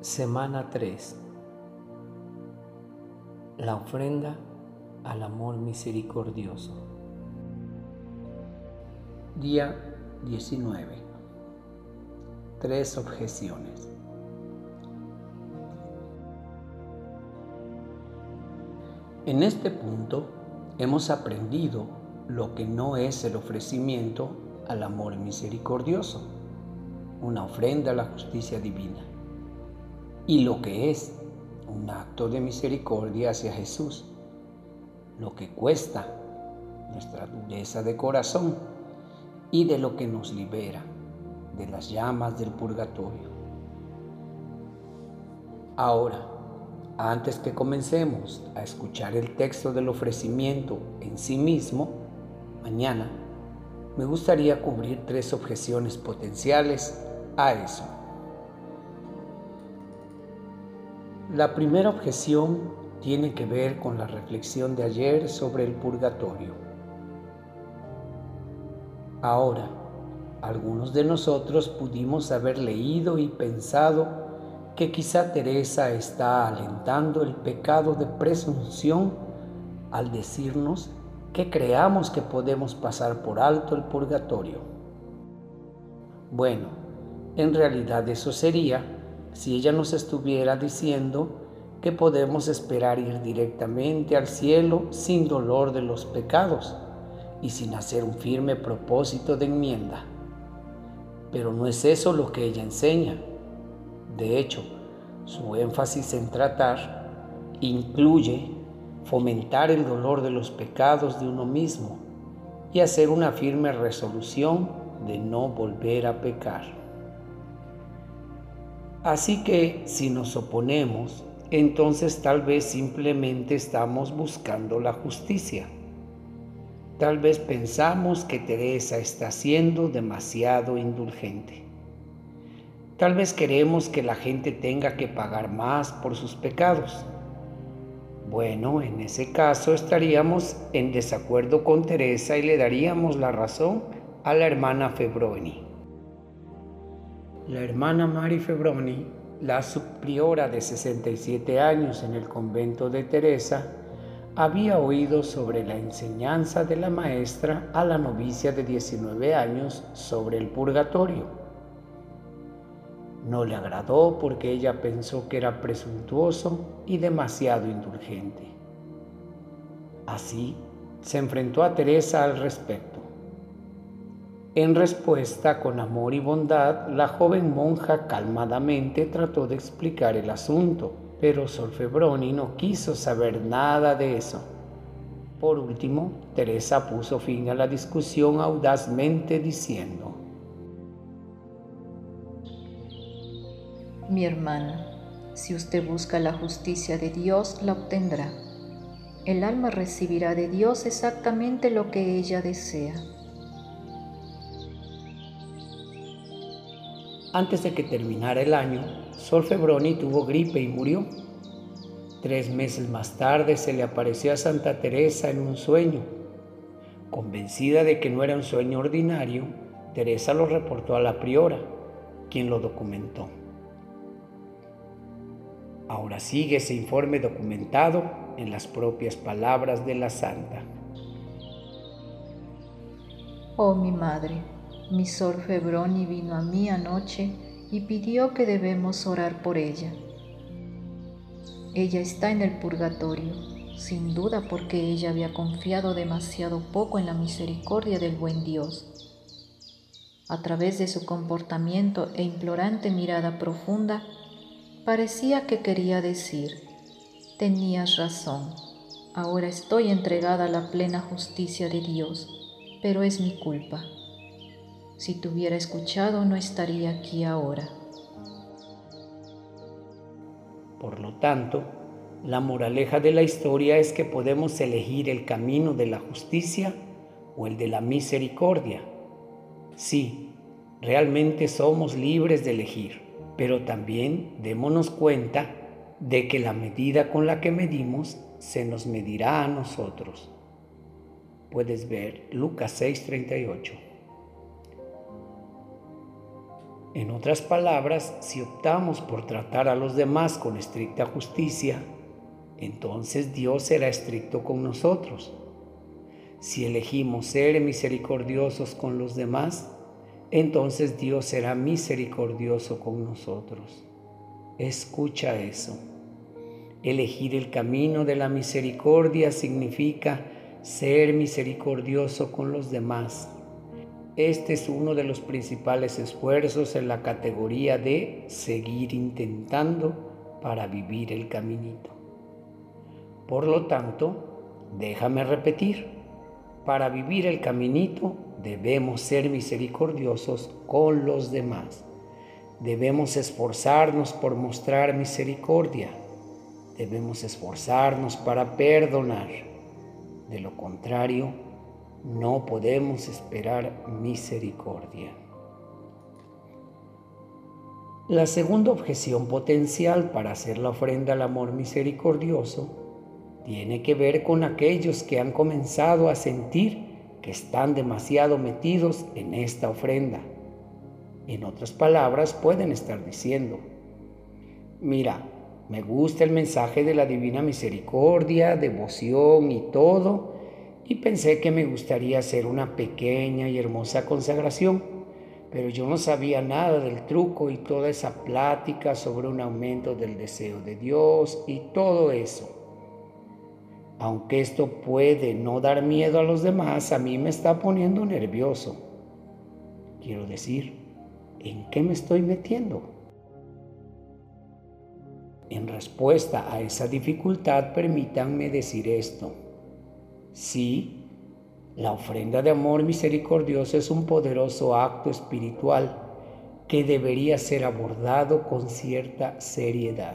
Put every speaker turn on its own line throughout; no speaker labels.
Semana 3. La ofrenda al amor misericordioso. Día 19. Tres objeciones. En este punto hemos aprendido lo que no es el ofrecimiento al amor misericordioso, una ofrenda a la justicia divina y lo que es un acto de misericordia hacia Jesús, lo que cuesta nuestra dureza de corazón y de lo que nos libera de las llamas del purgatorio. Ahora, antes que comencemos a escuchar el texto del ofrecimiento en sí mismo, mañana, me gustaría cubrir tres objeciones potenciales a eso. La primera objeción tiene que ver con la reflexión de ayer sobre el purgatorio. Ahora, algunos de nosotros pudimos haber leído y pensado que quizá Teresa está alentando el pecado de presunción al decirnos que creamos que podemos pasar por alto el purgatorio. Bueno, en realidad eso sería si ella nos estuviera diciendo que podemos esperar ir directamente al cielo sin dolor de los pecados y sin hacer un firme propósito de enmienda. Pero no es eso lo que ella enseña. De hecho, su énfasis en tratar incluye fomentar el dolor de los pecados de uno mismo y hacer una firme resolución de no volver a pecar. Así que si nos oponemos, entonces tal vez simplemente estamos buscando la justicia. Tal vez pensamos que Teresa está siendo demasiado indulgente. Tal vez queremos que la gente tenga que pagar más por sus pecados. Bueno, en ese caso estaríamos en desacuerdo con Teresa y le daríamos la razón a la hermana Febroni. La hermana Mari Febroni, la subpriora de 67 años en el convento de Teresa, había oído sobre la enseñanza de la maestra a la novicia de 19 años sobre el purgatorio. No le agradó porque ella pensó que era presuntuoso y demasiado indulgente. Así se enfrentó a Teresa al respecto. En respuesta, con amor y bondad, la joven monja calmadamente trató de explicar el asunto, pero Solfebroni no quiso saber nada de eso. Por último, Teresa puso fin a la discusión audazmente diciendo,
Mi hermana, si usted busca la justicia de Dios, la obtendrá. El alma recibirá de Dios exactamente lo que ella desea.
Antes de que terminara el año, Sol Febroni tuvo gripe y murió. Tres meses más tarde se le apareció a Santa Teresa en un sueño. Convencida de que no era un sueño ordinario, Teresa lo reportó a la priora, quien lo documentó. Ahora sigue ese informe documentado en las propias palabras de la santa.
Oh mi madre, mi Sor Febroni vino a mí anoche y pidió que debemos orar por ella. Ella está en el purgatorio, sin duda porque ella había confiado demasiado poco en la misericordia del buen Dios. A través de su comportamiento e implorante mirada profunda, parecía que quería decir, tenías razón, ahora estoy entregada a la plena justicia de Dios, pero es mi culpa. Si te hubiera escuchado no estaría aquí ahora.
Por lo tanto, la moraleja de la historia es que podemos elegir el camino de la justicia o el de la misericordia. Sí, realmente somos libres de elegir, pero también démonos cuenta de que la medida con la que medimos se nos medirá a nosotros. Puedes ver Lucas 6:38. En otras palabras, si optamos por tratar a los demás con estricta justicia, entonces Dios será estricto con nosotros. Si elegimos ser misericordiosos con los demás, entonces Dios será misericordioso con nosotros. Escucha eso. Elegir el camino de la misericordia significa ser misericordioso con los demás. Este es uno de los principales esfuerzos en la categoría de seguir intentando para vivir el caminito. Por lo tanto, déjame repetir, para vivir el caminito debemos ser misericordiosos con los demás. Debemos esforzarnos por mostrar misericordia. Debemos esforzarnos para perdonar. De lo contrario, no podemos esperar misericordia. La segunda objeción potencial para hacer la ofrenda al amor misericordioso tiene que ver con aquellos que han comenzado a sentir que están demasiado metidos en esta ofrenda. En otras palabras, pueden estar diciendo, mira, me gusta el mensaje de la divina misericordia, devoción y todo, y pensé que me gustaría hacer una pequeña y hermosa consagración, pero yo no sabía nada del truco y toda esa plática sobre un aumento del deseo de Dios y todo eso. Aunque esto puede no dar miedo a los demás, a mí me está poniendo nervioso. Quiero decir, ¿en qué me estoy metiendo? En respuesta a esa dificultad, permítanme decir esto. Sí, la ofrenda de amor misericordioso es un poderoso acto espiritual que debería ser abordado con cierta seriedad.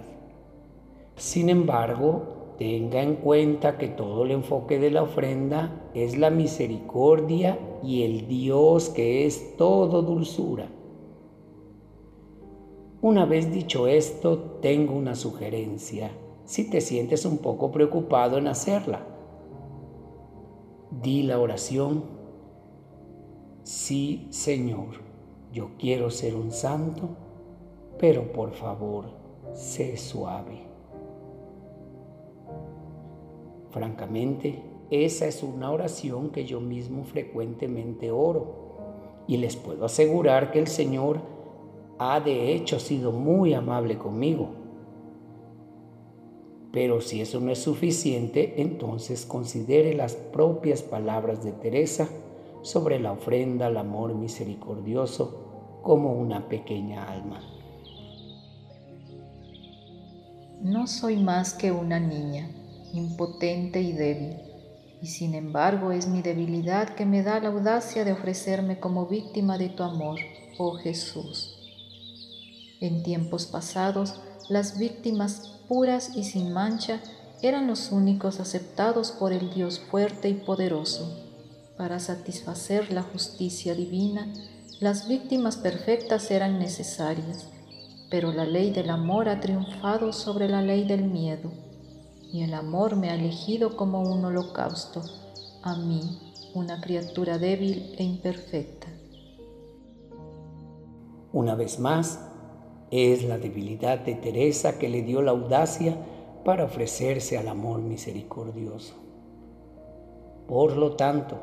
Sin embargo, Tenga en cuenta que todo el enfoque de la ofrenda es la misericordia y el Dios que es todo dulzura. Una vez dicho esto, tengo una sugerencia, si te sientes un poco preocupado en hacerla. Di la oración, sí Señor, yo quiero ser un santo, pero por favor, sé suave. Francamente, esa es una oración que yo mismo frecuentemente oro y les puedo asegurar que el Señor ha de hecho sido muy amable conmigo. Pero si eso no es suficiente, entonces considere las propias palabras de Teresa sobre la ofrenda al amor misericordioso como una pequeña alma.
No soy más que una niña impotente y débil, y sin embargo es mi debilidad que me da la audacia de ofrecerme como víctima de tu amor, oh Jesús. En tiempos pasados, las víctimas puras y sin mancha eran los únicos aceptados por el Dios fuerte y poderoso. Para satisfacer la justicia divina, las víctimas perfectas eran necesarias, pero la ley del amor ha triunfado sobre la ley del miedo y el amor me ha elegido como un holocausto, a mí, una criatura débil e imperfecta.
Una vez más, es la debilidad de Teresa que le dio la audacia para ofrecerse al amor misericordioso. Por lo tanto,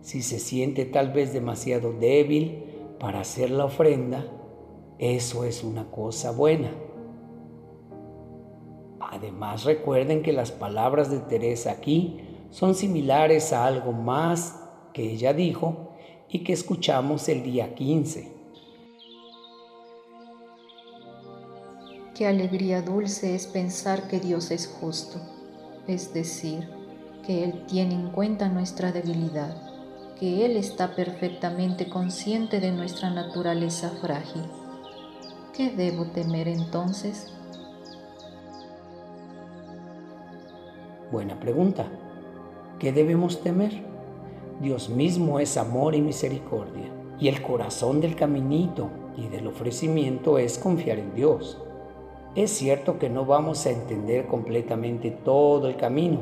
si se siente tal vez demasiado débil para hacer la ofrenda, eso es una cosa buena Además recuerden que las palabras de Teresa aquí son similares a algo más que ella dijo y que escuchamos el día 15.
Qué alegría dulce es pensar que Dios es justo, es decir, que Él tiene en cuenta nuestra debilidad, que Él está perfectamente consciente de nuestra naturaleza frágil. ¿Qué debo temer entonces?
Buena pregunta. ¿Qué debemos temer? Dios mismo es amor y misericordia. Y el corazón del caminito y del ofrecimiento es confiar en Dios. Es cierto que no vamos a entender completamente todo el camino.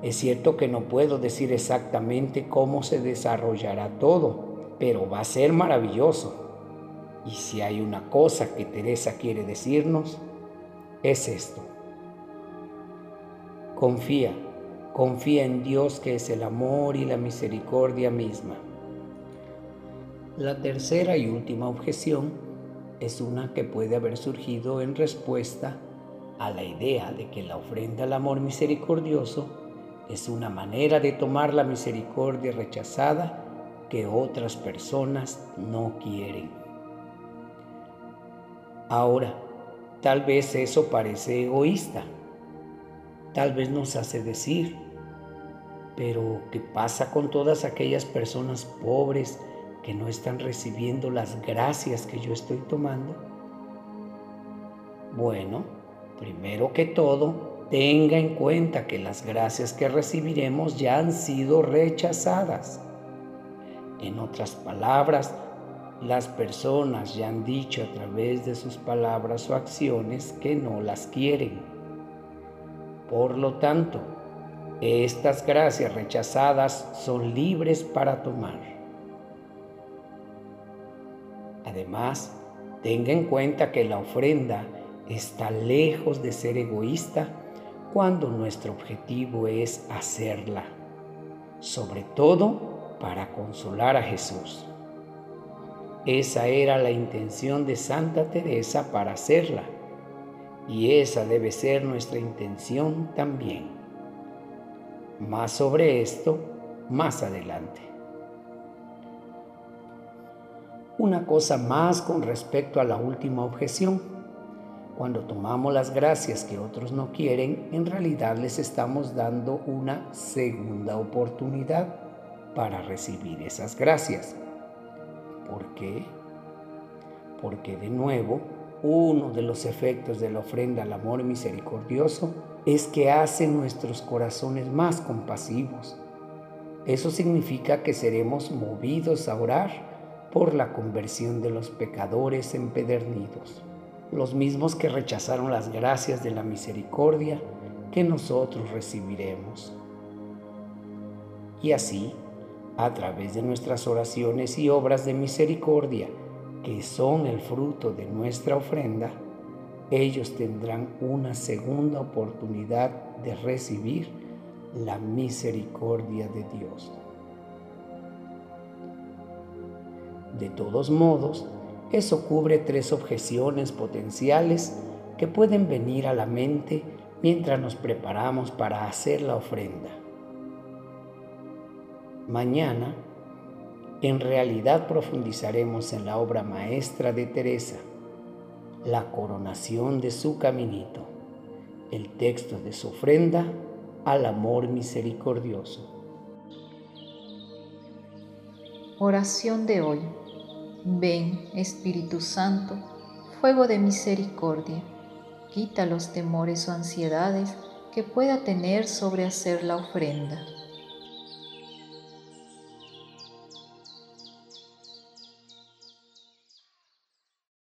Es cierto que no puedo decir exactamente cómo se desarrollará todo, pero va a ser maravilloso. Y si hay una cosa que Teresa quiere decirnos, es esto. Confía, confía en Dios que es el amor y la misericordia misma. La tercera y última objeción es una que puede haber surgido en respuesta a la idea de que la ofrenda al amor misericordioso es una manera de tomar la misericordia rechazada que otras personas no quieren. Ahora, tal vez eso parece egoísta, tal vez nos hace decir, pero ¿qué pasa con todas aquellas personas pobres que no están recibiendo las gracias que yo estoy tomando? Bueno, primero que todo, tenga en cuenta que las gracias que recibiremos ya han sido rechazadas. En otras palabras, las personas ya han dicho a través de sus palabras o acciones que no las quieren. Por lo tanto, estas gracias rechazadas son libres para tomar. Además, tenga en cuenta que la ofrenda está lejos de ser egoísta cuando nuestro objetivo es hacerla, sobre todo para consolar a Jesús. Esa era la intención de Santa Teresa para hacerla y esa debe ser nuestra intención también. Más sobre esto más adelante. Una cosa más con respecto a la última objeción. Cuando tomamos las gracias que otros no quieren, en realidad les estamos dando una segunda oportunidad para recibir esas gracias. ¿Por qué? Porque de nuevo, uno de los efectos de la ofrenda al amor misericordioso es que hace nuestros corazones más compasivos. Eso significa que seremos movidos a orar por la conversión de los pecadores empedernidos, los mismos que rechazaron las gracias de la misericordia que nosotros recibiremos. Y así, a través de nuestras oraciones y obras de misericordia, que son el fruto de nuestra ofrenda, ellos tendrán una segunda oportunidad de recibir la misericordia de Dios. De todos modos, eso cubre tres objeciones potenciales que pueden venir a la mente mientras nos preparamos para hacer la ofrenda. Mañana, en realidad profundizaremos en la obra maestra de Teresa, la coronación de su caminito, el texto de su ofrenda al amor misericordioso.
Oración de hoy. Ven, Espíritu Santo, fuego de misericordia, quita los temores o ansiedades que pueda tener sobre hacer la ofrenda.